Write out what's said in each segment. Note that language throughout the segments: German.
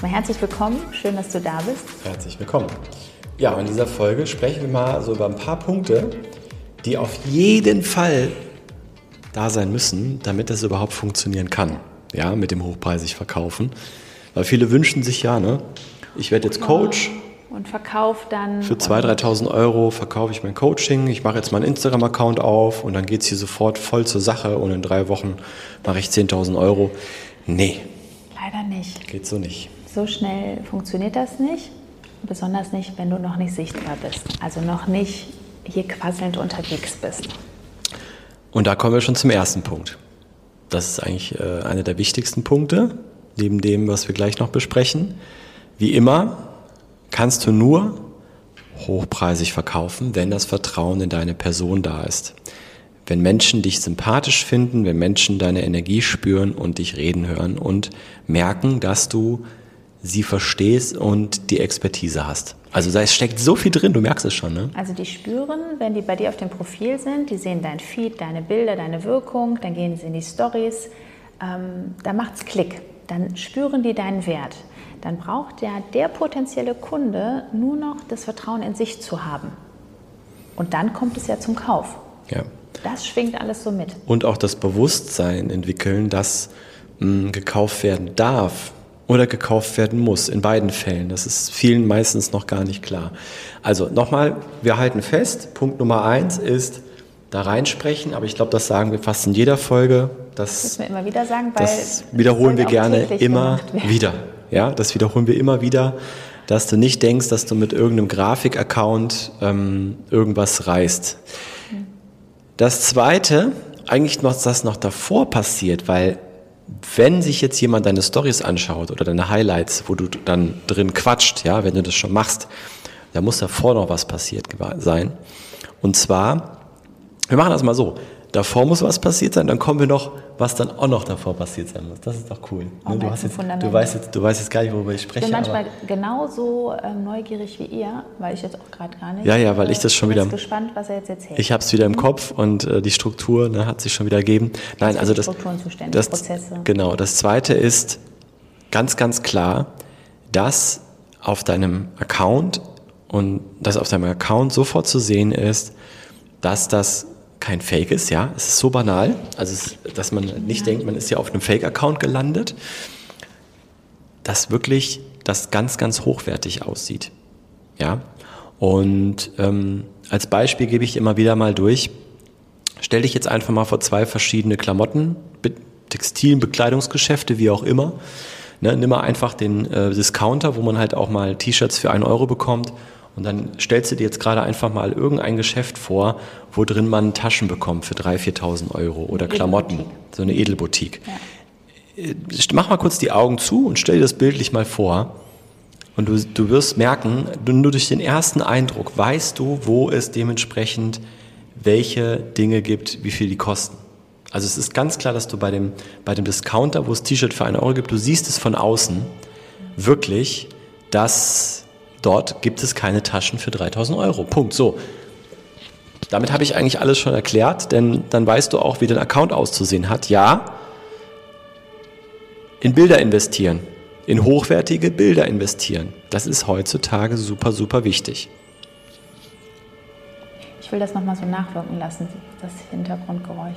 Erstmal herzlich willkommen, schön, dass du da bist. Herzlich willkommen. Ja, in dieser Folge sprechen wir mal so über ein paar Punkte, die auf jeden Fall da sein müssen, damit das überhaupt funktionieren kann. Ja, mit dem hochpreisig verkaufen. Weil viele wünschen sich ja, ne? Ich werde jetzt Coach. Und verkaufe dann. Für 2.000, 3.000 Euro verkaufe ich mein Coaching. Ich mache jetzt meinen Instagram-Account auf und dann geht es hier sofort voll zur Sache und in drei Wochen mache ich 10.000 Euro. Nee. Leider nicht. Geht so nicht. So schnell funktioniert das nicht, besonders nicht, wenn du noch nicht sichtbar bist, also noch nicht hier quasselnd unterwegs bist. Und da kommen wir schon zum ersten Punkt. Das ist eigentlich äh, einer der wichtigsten Punkte, neben dem, was wir gleich noch besprechen. Wie immer kannst du nur hochpreisig verkaufen, wenn das Vertrauen in deine Person da ist. Wenn Menschen dich sympathisch finden, wenn Menschen deine Energie spüren und dich reden hören und merken, dass du sie verstehst und die Expertise hast. Also da steckt so viel drin, du merkst es schon. Ne? Also die spüren, wenn die bei dir auf dem Profil sind, die sehen dein Feed, deine Bilder, deine Wirkung, dann gehen sie in die Stories, ähm, da es Klick, dann spüren die deinen Wert. Dann braucht ja der potenzielle Kunde nur noch das Vertrauen in sich zu haben. Und dann kommt es ja zum Kauf. Ja. Das schwingt alles so mit. Und auch das Bewusstsein entwickeln, dass mh, hm, gekauft werden darf oder gekauft werden muss. In beiden Fällen. Das ist vielen meistens noch gar nicht klar. Also nochmal, wir halten fest, Punkt Nummer eins ist da reinsprechen, aber ich glaube, das sagen wir fast in jeder Folge. Das, das müssen wir immer wieder sagen, weil das wiederholen wir gerne immer wieder. Ja, das wiederholen wir immer wieder, dass du nicht denkst, dass du mit irgendeinem Grafik-Account ähm, irgendwas reißt. Hm. Das Zweite, eigentlich noch, das noch davor passiert, weil wenn sich jetzt jemand deine Stories anschaut oder deine Highlights, wo du dann drin quatscht, ja, wenn du das schon machst, da muss davor noch was passiert sein. Und zwar, wir machen das mal so davor muss was passiert sein, dann kommen wir noch, was dann auch noch davor passiert sein muss. Das ist doch cool. Ne? Du, hast jetzt, du, weißt jetzt, du weißt jetzt gar nicht, worüber ich spreche. Ich bin manchmal genauso ähm, neugierig wie ihr, weil ich jetzt auch gerade gar nicht. Ja, ja, weil ich das schon wieder. Ich bin gespannt, was er jetzt erzählt. Ich habe es wieder im Kopf und äh, die Struktur ne, hat sich schon wieder ergeben. Nein, also das. Strukturen zuständig, das, Prozesse. Genau. Das zweite ist ganz, ganz klar, dass auf deinem Account und dass auf deinem Account sofort zu sehen ist, dass das kein Fake ist, ja. Es ist so banal, also es, dass man nicht denkt, man ist ja auf einem Fake-Account gelandet, dass wirklich das ganz, ganz hochwertig aussieht, ja. Und ähm, als Beispiel gebe ich immer wieder mal durch. Stell dich jetzt einfach mal vor zwei verschiedene Klamotten, Textilen, Bekleidungsgeschäfte, wie auch immer. Ne, nimm mal einfach den äh, Discounter, wo man halt auch mal T-Shirts für einen Euro bekommt und dann stellst du dir jetzt gerade einfach mal irgendein Geschäft vor, wo drin man Taschen bekommt für 3.000, 4.000 Euro oder Klamotten, so eine Edelboutique. Ja. Äh, mach mal kurz die Augen zu und stell dir das bildlich mal vor. Und du, du wirst merken, nur durch den ersten Eindruck weißt du, wo es dementsprechend welche Dinge gibt, wie viel die kosten. Also es ist ganz klar, dass du bei dem, bei dem Discounter, wo es T-Shirt für einen Euro gibt, du siehst es von außen wirklich, dass Dort gibt es keine Taschen für 3000 Euro. Punkt. So. Damit habe ich eigentlich alles schon erklärt, denn dann weißt du auch, wie dein Account auszusehen hat. Ja, in Bilder investieren, in hochwertige Bilder investieren. Das ist heutzutage super, super wichtig. Ich will das nochmal so nachwirken lassen, das Hintergrundgeräusch.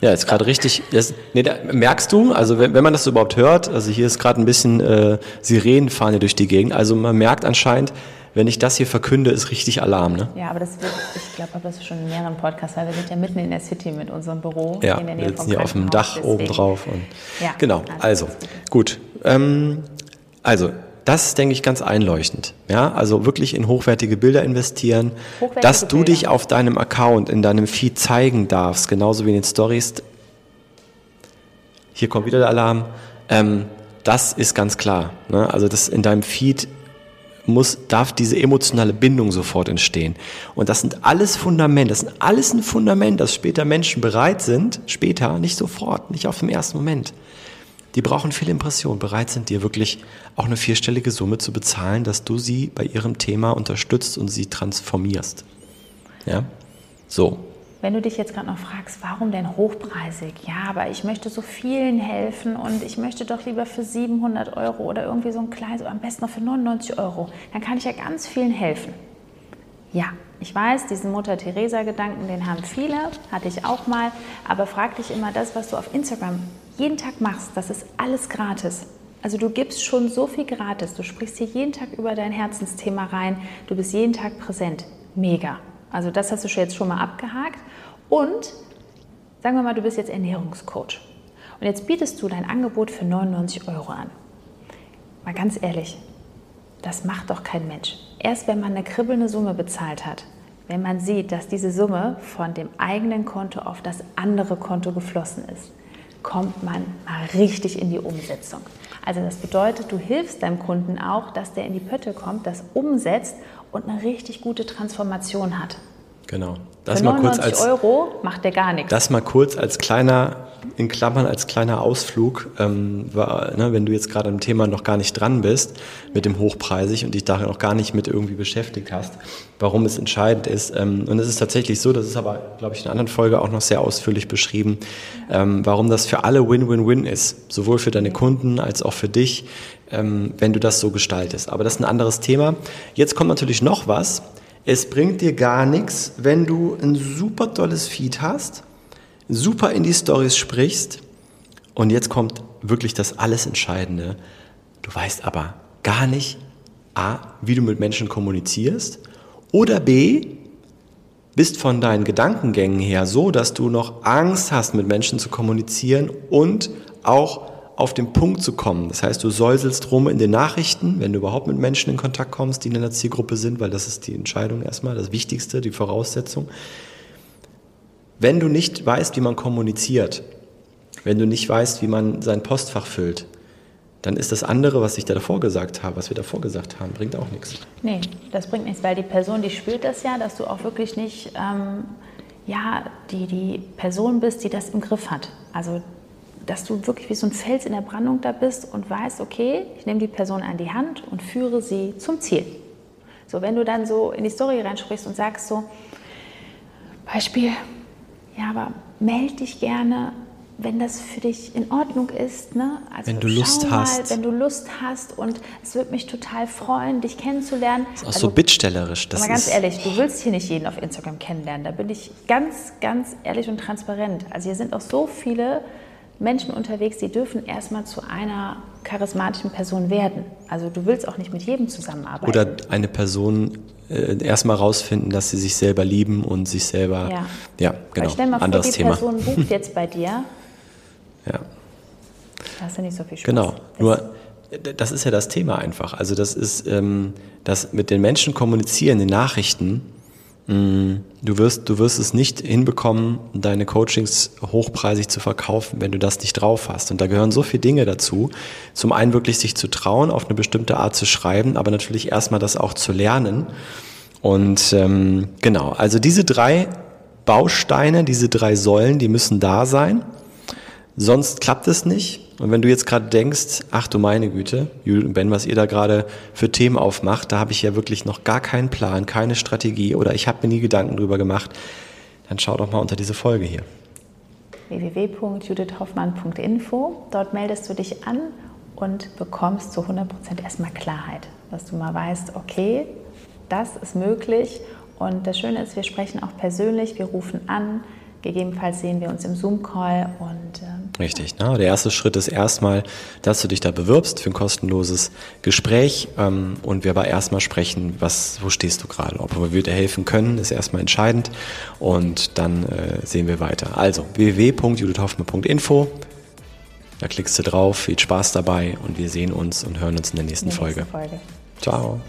Ja, ist gerade richtig. Das, nee, da, merkst du, also wenn, wenn man das überhaupt hört, also hier ist gerade ein bisschen äh, Sirenenfahne durch die Gegend. Also man merkt anscheinend, wenn ich das hier verkünde, ist richtig Alarm. Ne? Ja, aber das wird, ich glaube, das ist schon in mehreren Podcasts, weil wir sind ja mitten in der City mit unserem Büro. Ja, in der wir Nähe sitzen vom hier auf dem Dach oben drauf. Und, Ja, genau, also, gut. Ähm, also, das ist, denke ich, ganz einleuchtend. Ja, also wirklich in hochwertige Bilder investieren, Hochwertige dass du Bilder. dich auf deinem Account, in deinem Feed zeigen darfst, genauso wie in den Stories. Hier kommt wieder der Alarm. Ähm, das ist ganz klar. Ne? Also das in deinem Feed muss, darf diese emotionale Bindung sofort entstehen. Und das sind alles Fundamente, das sind alles ein Fundament, dass später Menschen bereit sind, später, nicht sofort, nicht auf dem ersten Moment. Die brauchen viel Impression, bereit sind, dir wirklich auch eine vierstellige Summe zu bezahlen, dass du sie bei ihrem Thema unterstützt und sie transformierst. Ja? So. Wenn du dich jetzt gerade noch fragst, warum denn hochpreisig? Ja, aber ich möchte so vielen helfen und ich möchte doch lieber für 700 Euro oder irgendwie so ein kleines, am besten noch für 99 Euro. Dann kann ich ja ganz vielen helfen. Ja, ich weiß, diesen Mutter-Theresa-Gedanken, den haben viele, hatte ich auch mal. Aber frag dich immer, das, was du auf Instagram jeden Tag machst, das ist alles gratis. Also du gibst schon so viel gratis. Du sprichst hier jeden Tag über dein Herzensthema rein. Du bist jeden Tag präsent. Mega. Also das hast du jetzt schon mal abgehakt. Und sagen wir mal, du bist jetzt Ernährungscoach. Und jetzt bietest du dein Angebot für 99 Euro an. Mal ganz ehrlich, das macht doch kein Mensch. Erst wenn man eine kribbelnde Summe bezahlt hat, wenn man sieht, dass diese Summe von dem eigenen Konto auf das andere Konto geflossen ist, kommt man mal richtig in die Umsetzung. Also das bedeutet, du hilfst deinem Kunden auch, dass der in die Pötte kommt, das umsetzt und eine richtig gute Transformation hat. Genau. Das mal kurz 99 als Euro macht der gar nichts. Das mal kurz als kleiner, in Klammern als kleiner Ausflug, ähm, war, ne, wenn du jetzt gerade am Thema noch gar nicht dran bist mit dem Hochpreisig und dich da noch gar nicht mit irgendwie beschäftigt hast, warum es entscheidend ist. Ähm, und es ist tatsächlich so, das ist aber, glaube ich, in einer anderen Folge auch noch sehr ausführlich beschrieben, ähm, warum das für alle Win-Win-Win ist. Sowohl für deine Kunden als auch für dich, ähm, wenn du das so gestaltest. Aber das ist ein anderes Thema. Jetzt kommt natürlich noch was. Es bringt dir gar nichts, wenn du ein super tolles Feed hast, super in die Stories sprichst und jetzt kommt wirklich das alles Entscheidende. Du weißt aber gar nicht, A, wie du mit Menschen kommunizierst oder B, bist von deinen Gedankengängen her so, dass du noch Angst hast, mit Menschen zu kommunizieren und auch auf den Punkt zu kommen. Das heißt, du säuselst rum in den Nachrichten, wenn du überhaupt mit Menschen in Kontakt kommst, die in deiner Zielgruppe sind, weil das ist die Entscheidung erstmal, das Wichtigste, die Voraussetzung. Wenn du nicht weißt, wie man kommuniziert, wenn du nicht weißt, wie man sein Postfach füllt, dann ist das andere, was ich da davor gesagt habe, was wir davor gesagt haben, bringt auch nichts. Nee, das bringt nichts, weil die Person, die spürt das ja, dass du auch wirklich nicht ähm, ja, die, die Person bist, die das im Griff hat. Also, dass du wirklich wie so ein Fels in der Brandung da bist und weißt, okay, ich nehme die Person an die Hand und führe sie zum Ziel. So, wenn du dann so in die Story reinsprichst und sagst so, Beispiel, ja, aber melde dich gerne, wenn das für dich in Ordnung ist. Ne? Also Wenn du Lust mal, hast. Wenn du Lust hast und es würde mich total freuen, dich kennenzulernen. Das ist auch so bittstellerisch. Das aber ganz ist, ehrlich, du willst hier nicht jeden auf Instagram kennenlernen. Da bin ich ganz, ganz ehrlich und transparent. Also hier sind auch so viele Menschen unterwegs, die dürfen erstmal zu einer charismatischen Person werden. Also du willst auch nicht mit jedem zusammenarbeiten. Oder eine Person äh, erstmal rausfinden, dass sie sich selber lieben und sich selber. Ja. ja Weil genau. stell mal vor, Anderes die Thema. Person bucht jetzt bei dir, Ja. da hast du nicht so viel Spaß. Genau. Das- Nur, das ist ja das Thema einfach. Also, das ist, ähm, das mit den Menschen kommunizieren, den Nachrichten. Mh, Du wirst, du wirst es nicht hinbekommen, deine Coachings hochpreisig zu verkaufen, wenn du das nicht drauf hast. Und da gehören so viele Dinge dazu. Zum einen wirklich sich zu trauen, auf eine bestimmte Art zu schreiben, aber natürlich erstmal das auch zu lernen. Und ähm, genau, also diese drei Bausteine, diese drei Säulen, die müssen da sein. Sonst klappt es nicht. Und wenn du jetzt gerade denkst, ach du meine Güte, Judith und Ben, was ihr da gerade für Themen aufmacht, da habe ich ja wirklich noch gar keinen Plan, keine Strategie oder ich habe mir nie Gedanken drüber gemacht, dann schau doch mal unter diese Folge hier. www.judithhoffmann.info. Dort meldest du dich an und bekommst zu 100% erstmal Klarheit, dass du mal weißt, okay, das ist möglich. Und das Schöne ist, wir sprechen auch persönlich, wir rufen an, gegebenenfalls sehen wir uns im Zoom-Call und ähm, Richtig. Ne? Der erste Schritt ist erstmal, dass du dich da bewirbst für ein kostenloses Gespräch ähm, und wir aber erstmal sprechen, was, wo stehst du gerade? Ob wir dir helfen können, ist erstmal entscheidend und dann äh, sehen wir weiter. Also www.judithhoffmann.info da klickst du drauf, viel Spaß dabei und wir sehen uns und hören uns in der nächsten, in der Folge. nächsten Folge. Ciao.